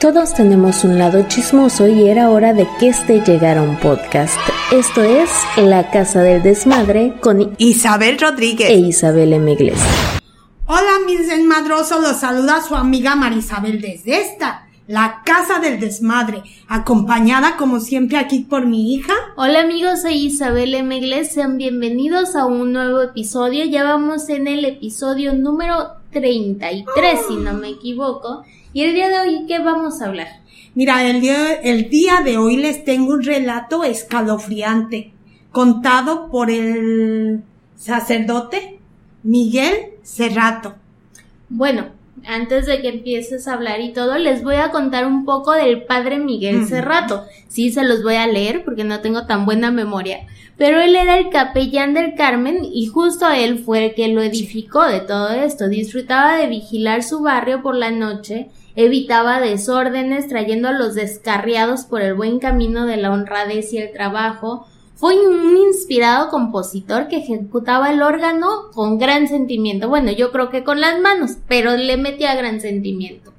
Todos tenemos un lado chismoso y era hora de que este llegara un podcast. Esto es La Casa del Desmadre con Isabel Rodríguez e Isabel M. Hola mis desmadrosos, los saluda su amiga Marisabel desde esta, La Casa del Desmadre, acompañada como siempre aquí por mi hija. Hola amigos, soy Isabel M. sean bienvenidos a un nuevo episodio. Ya vamos en el episodio número 33, si no me equivoco. Y el día de hoy, ¿qué vamos a hablar? Mira, el día, el día de hoy les tengo un relato escalofriante, contado por el sacerdote Miguel Cerrato. Bueno, antes de que empieces a hablar y todo, les voy a contar un poco del padre Miguel Cerrato. Sí, se los voy a leer porque no tengo tan buena memoria. Pero él era el capellán del Carmen y justo él fue el que lo edificó de todo esto. Disfrutaba de vigilar su barrio por la noche, evitaba desórdenes, trayendo a los descarriados por el buen camino de la honradez y el trabajo. Fue un inspirado compositor que ejecutaba el órgano con gran sentimiento. Bueno, yo creo que con las manos, pero le metía gran sentimiento.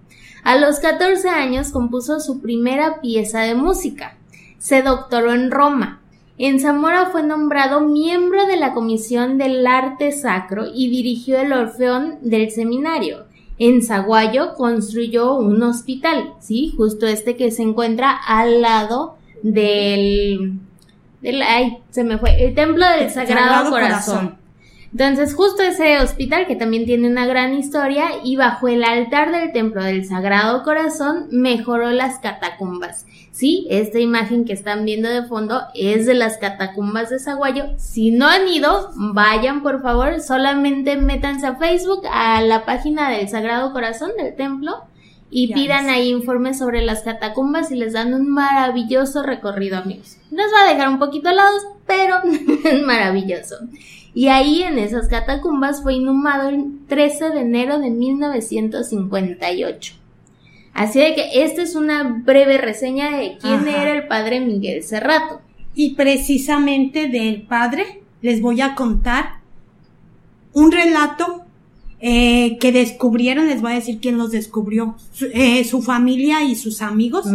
A los 14 años compuso su primera pieza de música. Se doctoró en Roma en Zamora fue nombrado miembro de la Comisión del Arte Sacro y dirigió el Orfeón del Seminario. En Zaguayo construyó un hospital, sí, justo este que se encuentra al lado del, del ay, se me fue, el Templo del Sagrado, Corazón. Entonces, justo ese hospital, que también tiene una gran historia, y bajo el altar del Templo del Sagrado Corazón mejoró las catacumbas. Sí, esta imagen que están viendo de fondo es de las catacumbas de Zaguayo. Si no han ido, vayan por favor, solamente métanse a Facebook, a la página del Sagrado Corazón del templo y pidan ahí informes sobre las catacumbas y les dan un maravilloso recorrido, amigos. Nos va a dejar un poquito helados, pero es maravilloso. Y ahí en esas catacumbas fue inhumado el 13 de enero de 1958. Así de que esta es una breve reseña de quién era el padre Miguel Cerrato. Y precisamente del padre les voy a contar un relato eh, que descubrieron, les voy a decir quién los descubrió, su, eh, familia y sus amigos.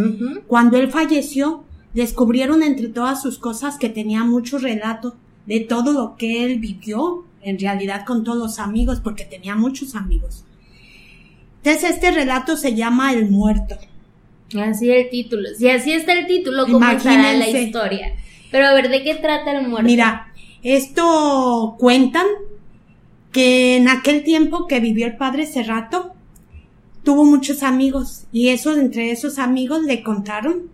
Cuando él falleció, descubrieron entre todas sus cosas que tenía mucho relato de todo lo que él vivió, en realidad con todos los amigos, porque tenía muchos amigos. Entonces este relato se llama El Muerto. Así el título. Si así está el título, ¿cómo estará la historia? Pero a ver, ¿de qué trata el muerto? Mira, esto cuentan que en aquel tiempo que vivió el padre Cerrato, tuvo muchos amigos y eso entre esos amigos le contaron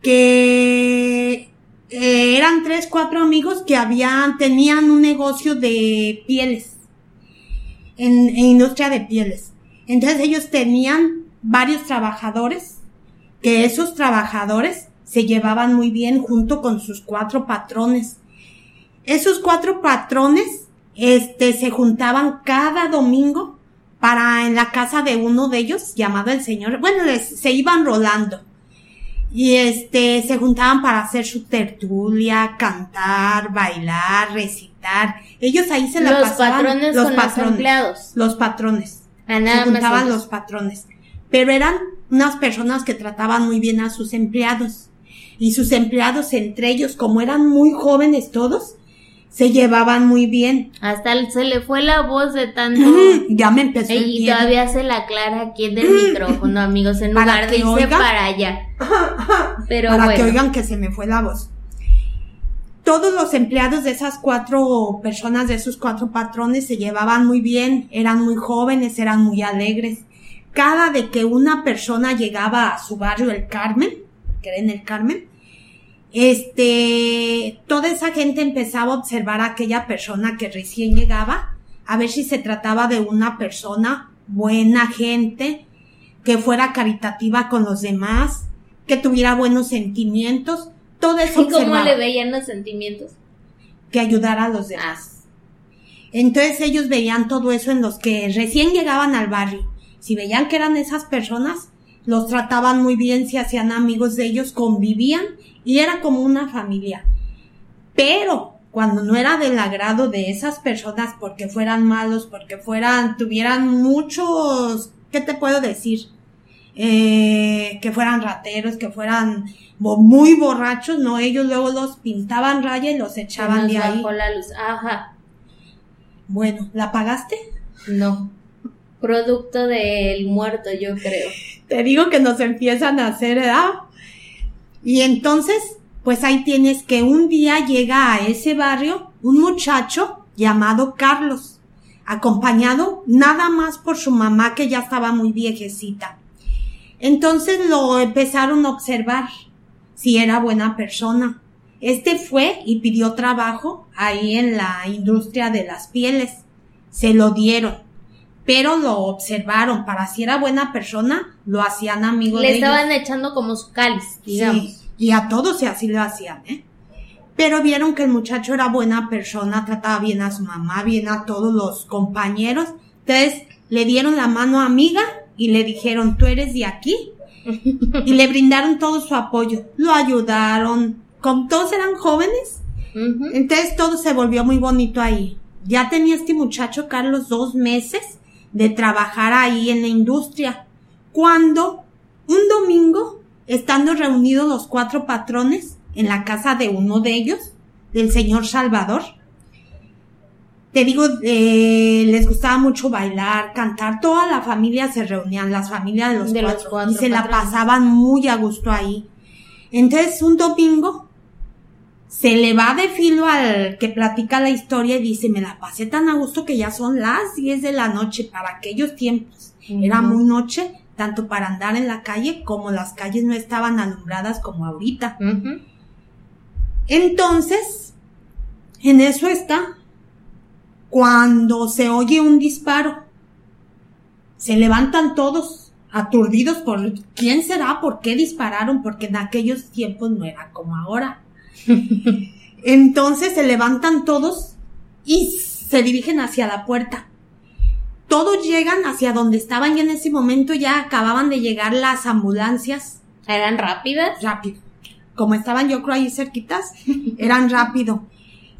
que eh, eran tres, cuatro amigos que habían, tenían un negocio de pieles, en, industria de pieles. Entonces ellos tenían varios trabajadores, que esos trabajadores se llevaban muy bien junto con sus cuatro patrones. Esos cuatro patrones, este, se juntaban cada domingo para en la casa de uno de ellos, llamado el señor, bueno, se iban rolando y este, se juntaban para hacer su tertulia, cantar, bailar, recitar. Ellos ahí se la los pasaban. Patrones los patrones los empleados. Los patrones. Ah, se juntaban los patrones. Pero eran unas personas que trataban muy bien a sus empleados. Y sus empleados entre ellos, como eran muy jóvenes todos, se llevaban muy bien. Hasta se le fue la voz de tanto. ya me empezó Y todavía se la aclara aquí en el micrófono, amigos, en lugar de irse para allá. Pero para que oigan que se me fue la voz. Todos los empleados de esas cuatro personas, de esos cuatro patrones, se llevaban muy bien, eran muy jóvenes, eran muy alegres. Cada de que una persona llegaba a su barrio, el Carmen, que era en el Carmen, este, toda esa gente empezaba a observar a aquella persona que recién llegaba, a ver si se trataba de una persona buena gente, que fuera caritativa con los demás, que tuviera buenos sentimientos, todo eso. ¿Y cómo le veían los sentimientos? Que ayudara a los demás. Entonces ellos veían todo eso en los que recién llegaban al barrio. Si veían que eran esas personas, los trataban muy bien, se hacían amigos de ellos, convivían y era como una familia. Pero cuando no era del agrado de esas personas porque fueran malos, porque fueran, tuvieran muchos, ¿qué te puedo decir? eh, que fueran rateros, que fueran muy borrachos, no, ellos luego los pintaban raya y los echaban de ahí. la luz. Ajá. Bueno, ¿la pagaste? No. Producto del muerto, yo creo. Te digo que nos empiezan a hacer edad. Y entonces, pues ahí tienes que un día llega a ese barrio un muchacho llamado Carlos, acompañado nada más por su mamá que ya estaba muy viejecita. Entonces lo empezaron a observar si era buena persona. Este fue y pidió trabajo ahí en la industria de las pieles. Se lo dieron, pero lo observaron para si era buena persona, lo hacían amigo Le de estaban ellos. echando como su cáliz, digamos. Sí, y a todos y así lo hacían, ¿eh? Pero vieron que el muchacho era buena persona, trataba bien a su mamá, bien a todos los compañeros. Entonces le dieron la mano amiga y le dijeron, tú eres de aquí. y le brindaron todo su apoyo. Lo ayudaron. Como todos eran jóvenes, entonces todo se volvió muy bonito ahí. Ya tenía este muchacho Carlos dos meses de trabajar ahí en la industria. Cuando un domingo, estando reunidos los cuatro patrones en la casa de uno de ellos, del señor Salvador, te digo, eh, les gustaba mucho bailar, cantar, toda la familia se reunían, las familias de los, De los cuatro, y se la pasaban muy a gusto ahí. Entonces, un domingo, se le va de filo al que platica la historia y dice, me la pasé tan a gusto que ya son las 10 de la noche para aquellos tiempos. Era muy noche, tanto para andar en la calle como las calles no estaban alumbradas como ahorita. Entonces, en eso está, cuando se oye un disparo, se levantan todos aturdidos por quién será, por qué dispararon, porque en aquellos tiempos no era como ahora. Entonces se levantan todos y se dirigen hacia la puerta. Todos llegan hacia donde estaban y en ese momento ya acababan de llegar las ambulancias ¿Eran rápidas? rápido. Como estaban yo creo ahí cerquitas, eran rápido.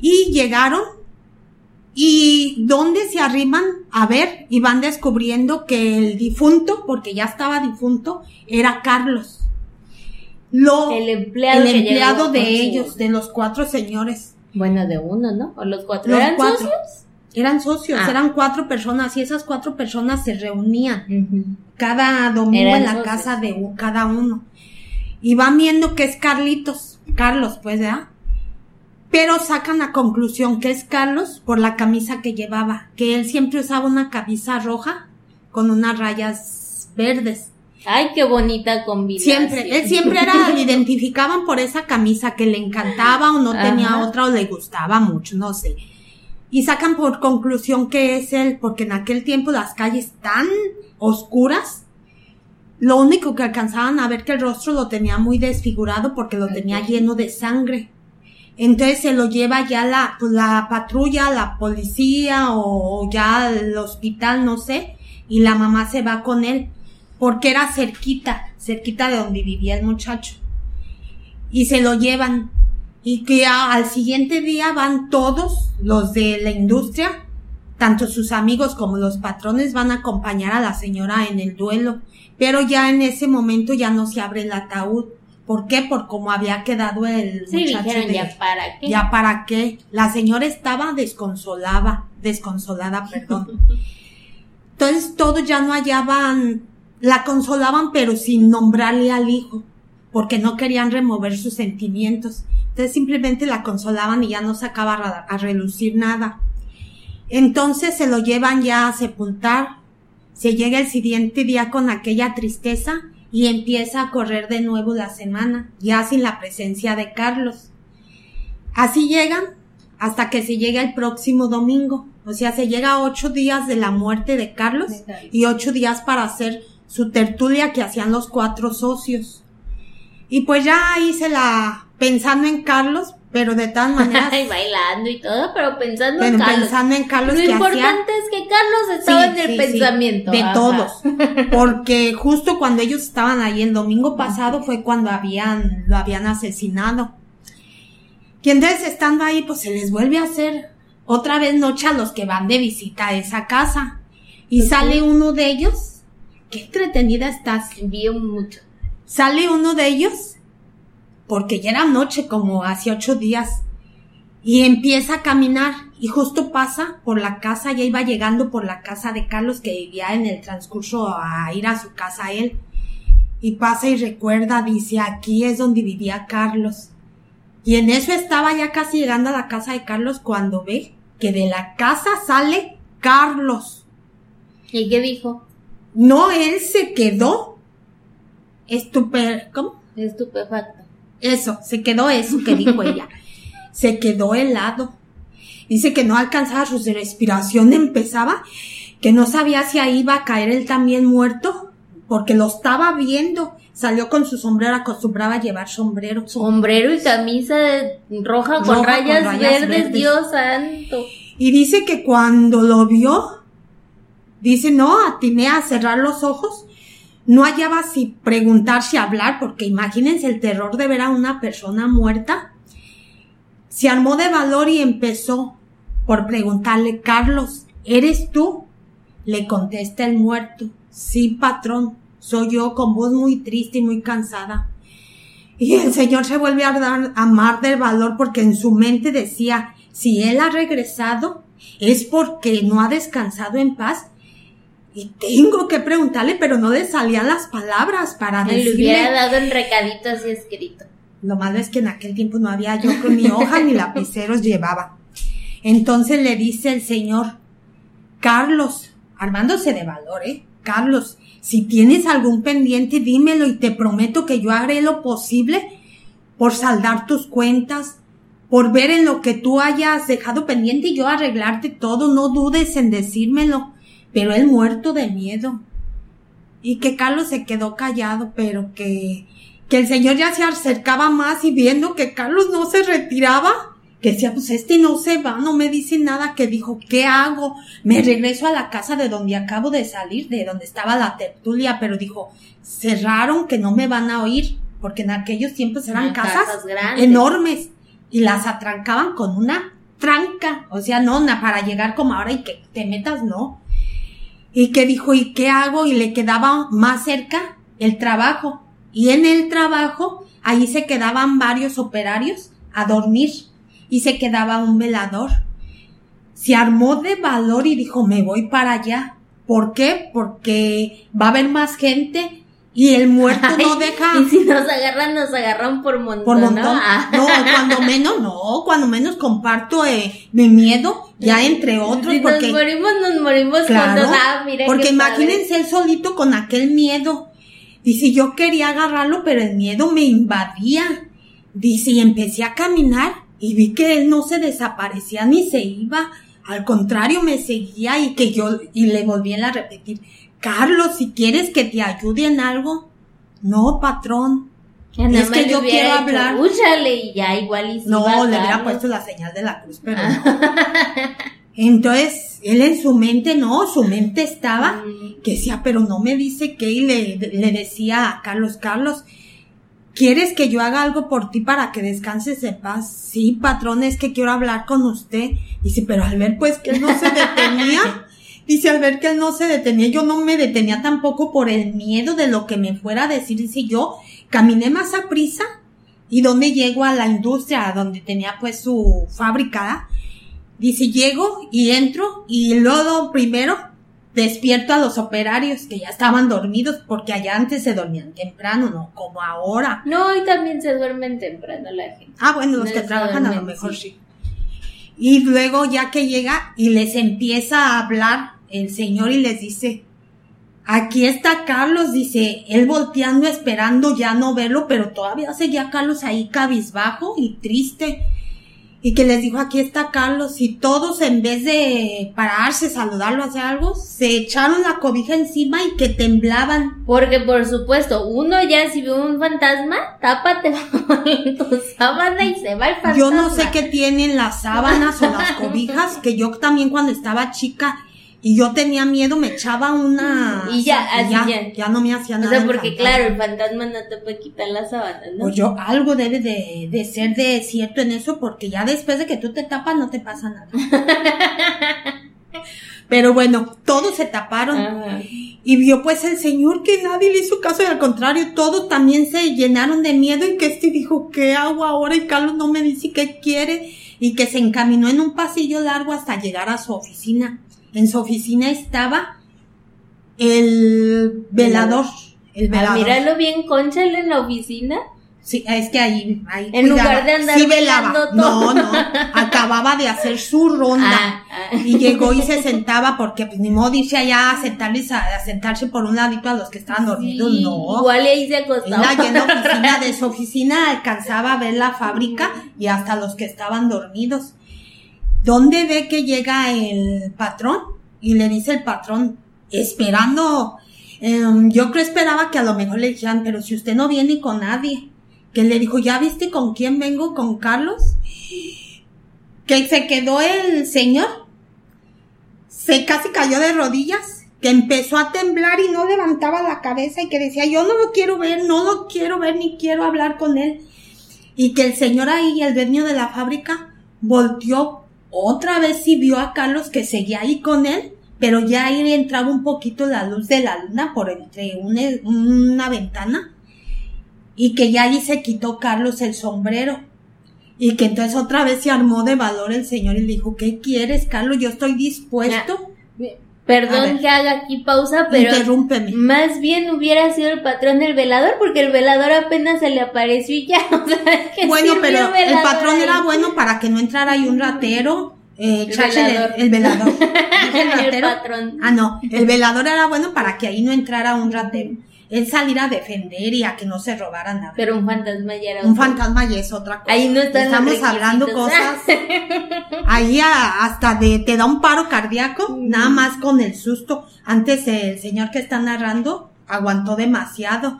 Y llegaron y donde se arriman a ver y van descubriendo que el difunto, porque ya estaba difunto, era Carlos. Lo, El empleado, el de ellos, de los cuatro señores. Bueno, de uno, ¿no? O los cuatro. Los ¿Eran cuatro. socios? Eran socios, Ah. eran cuatro personas y esas cuatro personas se reunían cada domingo Eran en la socios. casa de cada uno. Y van viendo que es Carlitos, Carlos, pues, ¿verdad? Pero sacan la conclusión que es Carlos por la camisa que llevaba, que él siempre usaba una camisa roja con unas rayas verdes. Ay, qué bonita combinación. Siempre, él siempre era, le identificaban por esa camisa que le encantaba o no tenía otra o le gustaba mucho, no sé. Y sacan por conclusión que es él, porque en aquel tiempo las calles tan oscuras, lo único que alcanzaban a ver que el rostro lo tenía muy desfigurado porque lo tenía lleno de sangre. Entonces se lo lleva ya la, pues, la patrulla, la policía o, o ya el hospital, no sé, y la mamá se va con él porque era cerquita, cerquita de donde vivía el muchacho. Y se lo llevan. Y que a- al siguiente día van todos los de la industria, tanto sus amigos como los patrones van a acompañar a la señora en el duelo. Pero ya en ese momento ya no se abre el ataúd. ¿Por qué? Por cómo había quedado el Sí, muchacho dijeron de- ya para qué. ya para qué. La señora estaba desconsolada, desconsolada, perdón. Entonces todos ya no hallaban, la consolaban pero sin nombrarle al hijo, porque no querían remover sus sentimientos. Entonces simplemente la consolaban y ya no sacaba a, a relucir nada. Entonces se lo llevan ya a sepultar. Se llega el siguiente día con aquella tristeza y empieza a correr de nuevo la semana, ya sin la presencia de Carlos. Así llegan hasta que se llega el próximo domingo. O sea, se llega a ocho días de la muerte De Carlos. y ocho días para hacer su tertulia que hacían los cuatro socios. Y pues ya se la, pensando en Carlos, pero de tal manera, Ay, bailando y todo, pero pensando pero en Carlos. pensando en Carlos Lo que hacía importante es que Carlos estaba Sí, en el sí, sí, pensamiento. de ajá. todos. Porque justo cuando ellos estaban ahí el domingo pasado fue cuando habían, lo habían asesinado. Y entonces estando ahí, pues se les vuelve a hacer otra vez noche a los que van de visita a esa casa. Y sale uno de ellos qué entretenida estás. Vi mucho. Sale uno de ellos, porque ya era noche, como hace ocho días, y empieza a caminar y justo pasa por la casa, ya iba llegando por la casa de Carlos que vivía en el transcurso a ir a su casa él. Y pasa y recuerda, dice, aquí es donde vivía Carlos. Y en eso estaba ya casi llegando a la casa de Carlos cuando ve que de la casa sale Carlos. ¿Y qué dijo? No, él se quedó estupe... ¿Cómo? Estupefacto. Eso, se quedó eso que dijo ella. Se quedó helado. Dice que no alcanzaba su respiración, empezaba, que no sabía si ahí iba a caer él también muerto, porque lo estaba viendo. Salió con su sombrero, acostumbraba a llevar sombrero. Sombrero y camisa roja, con, Roja con rayas, rayas verdes, verdes. Dios santo. Y dice que cuando lo vio, dice, no, atiné a cerrar los ojos. No hallaba si preguntar, si hablar, porque imagínense el terror de ver a una persona muerta. Se armó de valor y empezó por preguntarle, Carlos, ¿eres tú? Le contesta el muerto, sí, patrón, soy yo con voz muy triste y muy cansada. Y el Señor se vuelve a dar a mar del valor porque en su mente decía, si Él ha regresado es porque no ha descansado en paz. Y tengo que preguntarle, pero no le salían las palabras para Me le decirle. hubiera dado el recadito así escrito. Lo malo es que en aquel tiempo no había yo con ni hoja ni lapiceros llevaba. Entonces le dice el Señor, Carlos, armándose de valor, ¿eh? Carlos, si tienes algún pendiente, dímelo y te prometo que yo haré lo posible por saldar tus cuentas, por ver en lo que tú hayas dejado pendiente y yo arreglarte todo, no dudes en decírmelo. Pero él muerto de miedo. Y que Carlos se quedó callado, pero que, que el señor ya se acercaba más y viendo que Carlos no se retiraba, que decía, pues este no se va, no me dice nada, que dijo, ¿qué hago? Me regreso a la casa de donde acabo de salir, de donde estaba la tertulia, pero dijo, cerraron que no me van a oír, porque en aquellos tiempos eran casas, casas grandes. enormes y las atrancaban con una tranca, o sea, no, na- para llegar como ahora y que te metas, no. Y que dijo, ¿y qué hago? Y le quedaba más cerca el trabajo. Y en el trabajo, ahí se quedaban varios operarios a dormir y se quedaba un velador. Se armó de valor y dijo, me voy para allá. ¿Por qué? Porque va a haber más gente y el muerto no deja Y si nos agarran, nos agarran por montón. por montón. ¿no? Ah. No, cuando menos, no, cuando menos comparto eh, mi miedo, ya entre otros, si porque, nos morimos, nos morimos claro, juntos. Ah, mira porque imagínense él solito con aquel miedo. Dice, yo quería agarrarlo, pero el miedo me invadía. Dice, y empecé a caminar y vi que él no se desaparecía ni se iba. Al contrario, me seguía y que yo, y le volví a repetir, Carlos, si quieres que te ayude en algo. No, patrón. Ya es que yo quiero hablar. "Úchale", y ya igual y si No, le hubiera puesto la señal de la cruz, pero no. Entonces, él en su mente, no, su mente estaba que decía, pero no me dice qué, y le, le decía a Carlos, Carlos, ¿quieres que yo haga algo por ti para que descanses en paz? Sí, patrón, es que quiero hablar con usted. Dice, pero al ver pues que no se detenía, dice, al ver que él no se detenía, yo no me detenía tampoco por el miedo de lo que me fuera a decir. Dice, yo caminé más a prisa y donde llego a la industria donde tenía pues su fábrica, dice, llego y entro y luego primero despierto a los operarios que ya estaban dormidos porque allá antes se dormían temprano, no como ahora. No, y también se duermen temprano la gente. Ah, bueno, los No que trabajan a lo mejor sí. sí. Y luego ya que llega y les empieza a hablar el señor y les dice, aquí está Carlos, dice, él volteando esperando ya no verlo, pero todavía seguía Carlos ahí cabizbajo y triste. Y que les dijo, aquí está Carlos, y todos en vez de pararse, saludarlo, hacer algo, se echaron la cobija encima y que temblaban. Porque por supuesto, uno ya si ve un fantasma, tápate tu sábana y se va el fantasma. Yo no sé qué tienen las sábanas o las cobijas, que yo también cuando estaba chica y yo tenía miedo me echaba una... Y ya, así ya, ya. ya no me hacía O nada. sea, el porque claro, el fantasma no te puede quitar las sábanas, ¿no? Pues yo, algo debe de, de ser de cierto en eso, porque ya después de que tú te tapas no te pasa nada. Pero bueno, todos se taparon. Ajá. Y vio pues el señor que nadie le hizo caso y al contrario, todos también se llenaron de miedo y que este dijo, ¿qué hago ahora? Y Carlos no me dice qué quiere y que se encaminó en un pasillo largo hasta llegar a su oficina. En su oficina estaba el velador. El Ah, velador. míralo bien, concha él en la oficina. Sí, es que ahí, ahí En lugar de andar sí velaba. velando No, todo. no, acababa de hacer su ronda. Ah, ah. Y llegó y se sentaba porque pues ni modo irse allá a sentarse, a sentarse por un ladito a los que estaban dormidos, Sí, no. Igual ahí se acostaba. en la oficina de su oficina alcanzaba a ver la fábrica y hasta los que estaban dormidos. ¿Dónde ve que llega el patrón? Y le dice el patrón, esperando, em, yo creo esperaba que a lo mejor le dijeran, pero si usted no viene con nadie. Que le dijo, ¿ya viste con quién vengo? ¿Con Carlos? Que se quedó el señor, se casi cayó de rodillas, que empezó a temblar y no levantaba la cabeza y que decía, yo no lo quiero ver, no lo quiero ver ni quiero hablar con él. Y que el señor ahí, el dueño de la fábrica, volteó otra vez y vio a Carlos que seguía ahí con él, pero ya ahí entraba un poquito la luz de la luna por entre una, una ventana y que ya ahí se quitó Carlos el sombrero. Y que entonces otra vez se armó de valor el señor y le dijo, ¿qué quieres, Carlos? Yo estoy dispuesto. Perdón que haga aquí pausa, pero Interrúmpeme. más bien hubiera sido el patrón del velador, porque el velador apenas se le apareció y ya. O sea, ¿qué Bueno, sirvió pero el velador patrón ahí? era bueno para que no entrara ahí un ratero. Eh, El el- velador. el velador. ¿Dije el El ratero? patrón. Ah, no. El velador era bueno para que ahí no entrara un ratero. Él salir a defender y a que no se robara nada. Pero un fantasma ya era un otro. fantasma y es otra cosa. Ahí no están Estamos hablando cosas. Ahí a- hasta de, te da un paro cardíaco, nada más con el susto. Antes el señor que está narrando aguantó demasiado.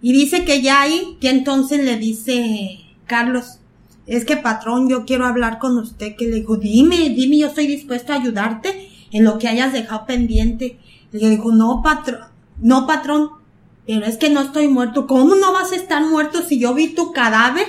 Y dice que ya ahí, que entonces le dice Carlos, es que patrón, yo quiero hablar con usted, que le dijo, dime, dime, yo estoy dispuesto a ayudarte en lo que hayas dejado pendiente. Y le dijo, no, patrón, no, patrón, pero es que no estoy muerto. ¿Cómo no vas a estar muerto si yo vi tu cadáver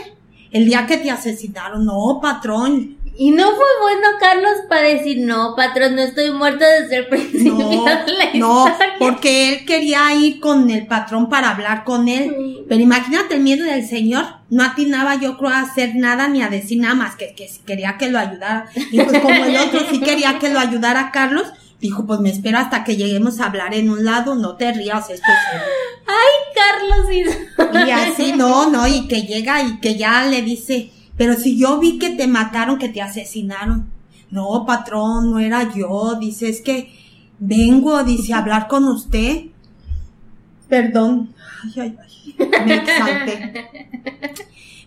el día que te asesinaron? No, patrón. Y no fue bueno Carlos para decir, no, patrón, no estoy muerto desde el principio No, de la no, historia". porque él quería ir con el patrón para hablar con él. Pero imagínate el miedo del señor. No atinaba yo creo a hacer nada ni a decir nada más que, que quería que lo ayudara. Y pues como el otro sí quería que lo ayudara a Carlos, dijo pues me espero hasta que lleguemos a hablar en un lado. No te rías, esto es serio. Carlos. Y así, no, no, y que llega y que ya le dice, pero si yo vi que te mataron, que te asesinaron. No, patrón, no era yo. Dice, es que vengo, dice, a hablar con usted. Perdón. Ay, ay, ay. Me exalté.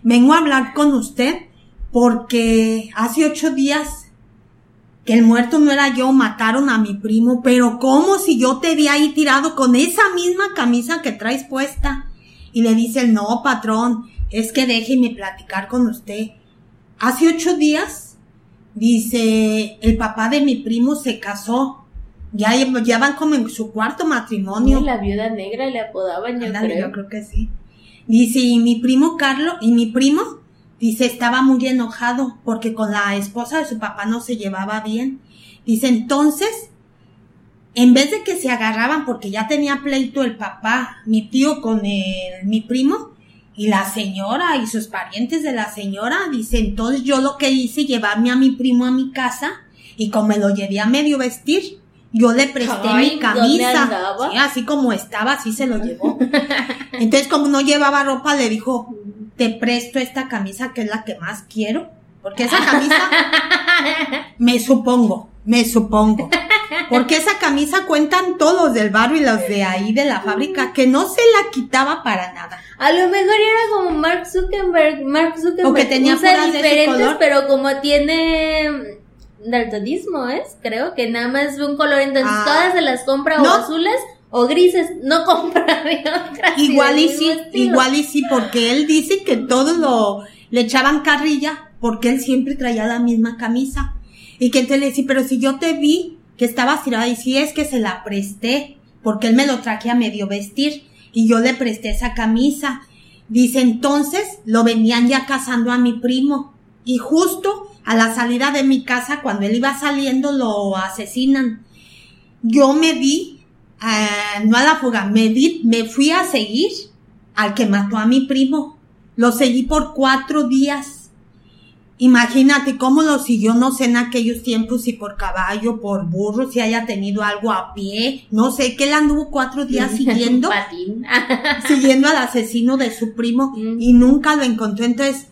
Vengo a hablar con usted porque hace ocho días que el muerto no era yo, mataron a mi primo, pero ¿cómo si yo te vi ahí tirado con esa misma camisa que traes puesta? Y le dice, el no, patrón, es que déjeme platicar con usted. Hace ocho días, dice, el papá de mi primo se casó. Ya, ya van como en su cuarto matrimonio. La viuda negra le apodaban, yo Ándale, creo. yo creo que sí. Dice, y mi primo Carlos, y mi primo, dice, estaba muy enojado porque con la esposa de su papá no se llevaba bien. Dice, entonces, en vez de que se agarraban porque ya tenía pleito el papá, mi tío con el, mi primo, y la señora y sus parientes de la señora, dice, entonces yo lo que hice, llevarme a mi primo a mi casa, y como me lo llevé a medio vestir, yo le presté Ay, mi ¿dónde camisa. Sí, así como estaba, así se lo llevó. Entonces, como no llevaba ropa, le dijo, te presto esta camisa que es la que más quiero. Porque esa camisa, me supongo, me supongo. Porque esa camisa cuentan todos del barrio y los de ahí de la fábrica que no se la quitaba para nada. A lo mejor era como Mark Zuckerberg. Mark Zuckerberg O que tenía usa de diferentes, color. pero como tiene daltonismo, ¿es? Creo que nada más ve un color, entonces Ah. todas se las compra No. o azules o grises. No compra de otras. Igual y sí, estilo. igual y sí, porque él dice que todos lo, le echaban carrilla porque él siempre traía la misma camisa. Y que entonces le decía, pero si yo te vi que estabas tirada y si es que se la presté, porque él me lo traje a medio vestir y yo le presté esa camisa. Dice, entonces lo venían ya casando a mi primo y justo a la salida de mi casa, cuando él iba saliendo, lo asesinan. yo me di, eh, no a la fuga, me di, me fui a seguir al que mató a mi primo. Lo seguí por cuatro días. Imagínate cómo lo siguió, no sé en aquellos tiempos, si por caballo, por burro, si haya tenido algo a pie, no sé, que él anduvo cuatro días siguiendo, siguiendo al asesino de su primo Mm. y nunca lo encontró. Entonces,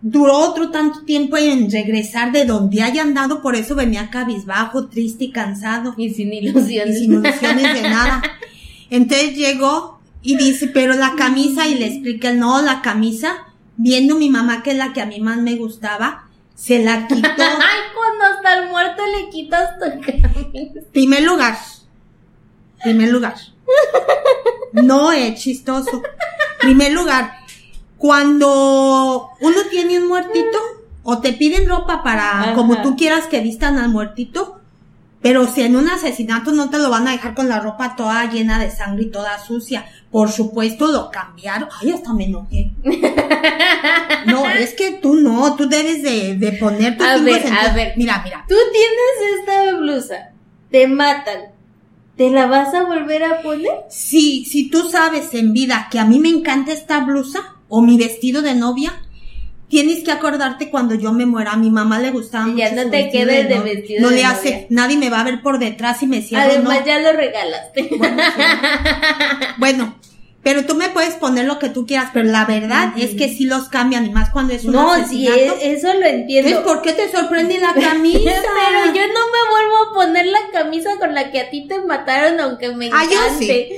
duró otro tanto tiempo en regresar de donde haya andado, por eso venía cabizbajo, triste y cansado y sin y ilusiones. sin ilusiones de nada. Entonces llegó y dice, pero la camisa, y le explica, no, la camisa, viendo mi mamá, que es la que a mí más me gustaba, se la quitó. Ay, cuando hasta el muerto le quitas tu camisa. Primer lugar. Primer lugar. No es chistoso. Primer lugar. Cuando uno tiene un muertito, o te piden ropa para, Ajá. como tú quieras que vistan al muertito, pero si en un asesinato no te lo van a dejar con la ropa toda llena de sangre y toda sucia. Por supuesto lo cambiaron. Ay, hasta me enojé. No, es que tú no, tú debes de, de poner tus A ver, a ver. Mira, mira. Tú tienes esta blusa, te matan, ¿te la vas a volver a poner? Si, si tú sabes en vida que a mí me encanta esta blusa o mi vestido de novia, tienes que acordarte cuando yo me muera. A mi mamá le gustaba Ya mucho no su te quedes de novia. vestido No de le novia. hace, nadie me va a ver por detrás y me cierro. Además no. ya lo regalaste. Bueno, sí. Bueno, pero tú me puedes poner lo que tú quieras, pero la verdad es que sí los cambian y más cuando es un no, sí, asesinato. es- eso lo entiendo. Entonces, ¿por qué te sorprende la camisa? Pero yo no me vuelvo a poner la camisa con la que a ti te mataron, aunque me Ah, encante. yo sí.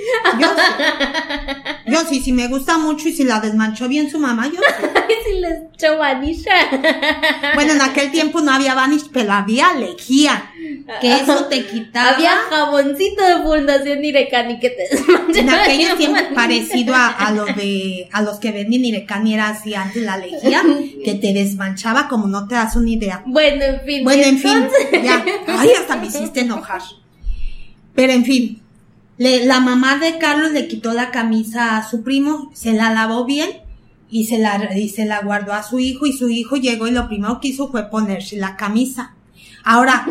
Yo sí. Yo sí, si me gusta mucho y si la desmanchó bien su mamá, yo sí. Si les echo vanisha. Bueno, en aquel tiempo no había Vanish, pero había lejía. Que eso te quitaba. Había jaboncito de fundación Irecani que te desmanchaba en aquellos tiempos. Parecido a, a lo de a los que venden Irecani era así antes la lejía, que te desmanchaba como no te das una idea. Bueno, en fin. Bueno, en fin, ya. Ay, hasta me hiciste enojar. Pero en fin, le- la mamá de Carlos le quitó la camisa a su primo, se la lavó bien y se la, y se la guardó a su hijo y su hijo llegó y lo primero que hizo fue ponerse la camisa. Ahora,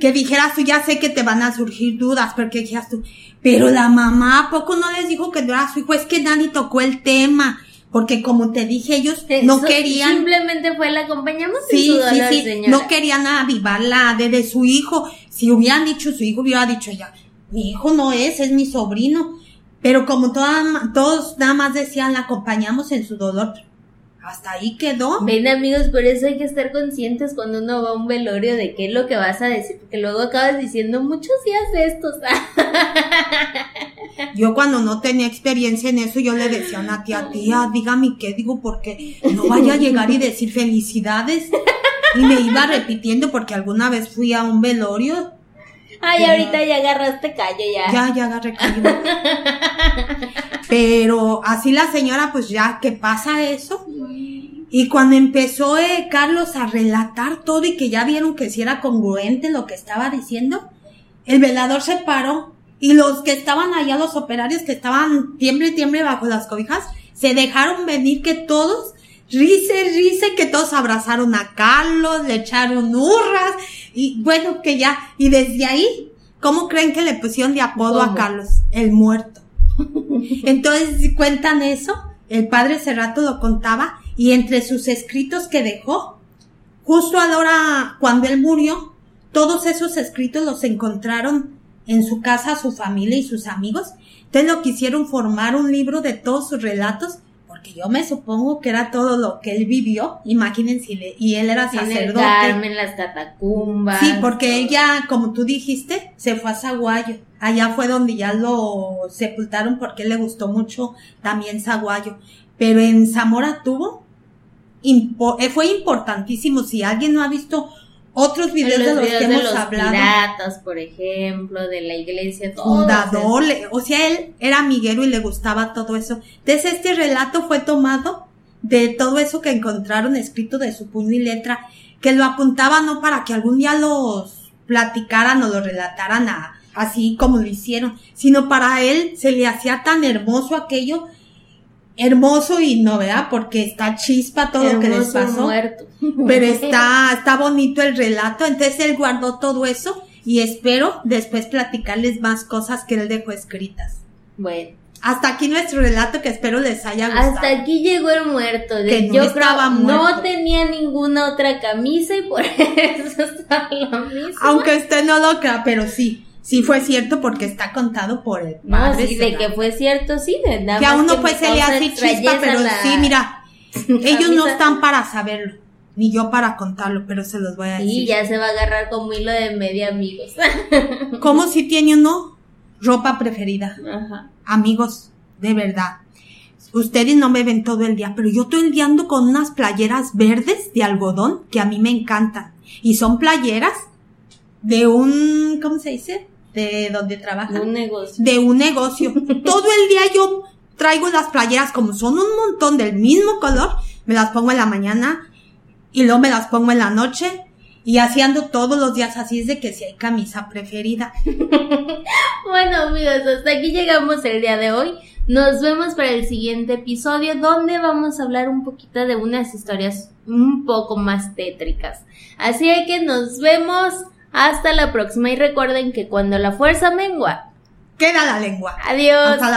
que dijeras tú, ya sé que te van a surgir dudas, porque dijeras tú, pero la mamá, ¿a poco no les dijo que no era su hijo? Es que nadie tocó el tema, porque como te dije, ellos no querían Simplemente fue la acompañamos en Sí, su sí, dolor, sí. señora. No querían avivar la de, de su hijo. Si hubieran dicho su hijo, hubiera dicho ya, mi hijo no es, es mi sobrino. Pero como toda- todos nada más decían, la acompañamos en su dolor. Hasta ahí quedó. Ven amigos, por eso hay que estar conscientes cuando uno va a un velorio de qué es lo que vas a decir, porque luego acabas diciendo muchos días de estos. Yo cuando no tenía experiencia en eso, yo le decía a una tía, tía, dígame qué digo, porque no vaya a llegar y decir felicidades. Y me iba repitiendo porque alguna vez fui a un velorio Ay, ahorita ya agarraste callo ya. Ya, ya agarré cariño. Pero así la señora, pues ya que pasa eso. Y cuando empezó eh, Carlos a relatar todo y que ya vieron que si era congruente lo que estaba diciendo, el velador se paró y los que estaban allá, los operarios que estaban tiemble, tiemble bajo las cobijas, se dejaron venir que todos, rice, rice, que todos abrazaron a Carlos, le echaron hurras y bueno, que ya, y desde ahí, ¿cómo creen que le pusieron de apodo a. Carlos? El muerto. Entonces, cuentan eso, el padre Cerrato lo contaba y entre sus escritos que dejó, justo a la hora cuando él murió, todos esos escritos los encontraron en su casa su familia y sus amigos. Entonces lo quisieron formar un libro de todos sus relatos, porque yo me supongo que era todo lo que él vivió. Imagínense, y él era sacerdote. Carmen, las catacumbas. Sí, porque ella, como tú dijiste, se fue a Zaguayo. Allá fue donde ya lo sepultaron porque le gustó mucho también Zaguayo. Pero en Zamora tuvo, impo- eh, fue importantísimo. Si alguien no ha visto otros videos los de los videos que de hemos los hablado, piratas, por ejemplo, de la iglesia, todo fundador, o sea, él era amiguero y le gustaba todo eso. Entonces este relato fue tomado de todo eso que encontraron escrito de su puño y letra, que lo apuntaba no para que algún día los platicaran o lo relataran a- así como lo hicieron, sino para él se le hacía tan hermoso aquello, hermoso y no, ¿verdad? Porque está chispa todo lo que les pasó muerto. pero está, está bonito el relato, entonces él guardó todo eso y espero después platicarles más cosas que él dejó escritas. Bueno. Hasta aquí nuestro relato que espero les haya gustado. Hasta aquí llegó el muerto. De, Que no yo estaba creo muerto. no tenía ninguna otra camisa y por eso está lo mismo. Aunque usted no lo crea, pero sí, sí fue cierto porque está contado por el no, padre. sí, de que fue cierto, sí, de nada que a uno me pues se le hace chispa, pero la sí, mira, ellos no están para saberlo, ni yo para contarlo, pero se los voy a Sí, decir. ya se va a agarrar como hilo de media amigos. ¿Cómo si tiene uno ropa preferida? Ajá. Amigos, de verdad. Ustedes no me ven todo el día, pero yo todo el ando con unas playeras verdes de algodón que a mí me encantan. Y son playeras de un, ¿cómo se dice? De donde trabajan. Un negocio. de un negocio. Todo el día yo traigo las playeras como son un montón del mismo color, me las pongo en la mañana y luego me las pongo en la noche y así ando todos los días, así es de que si hay camisa preferida. Bueno, amigos, hasta aquí llegamos el día de hoy. Nos vemos para el siguiente episodio donde vamos a hablar un poquito de unas historias un poco más tétricas. Así que nos vemos hasta la próxima y recuerden que cuando la fuerza mengua. Queda la lengua. Adiós. Hasta la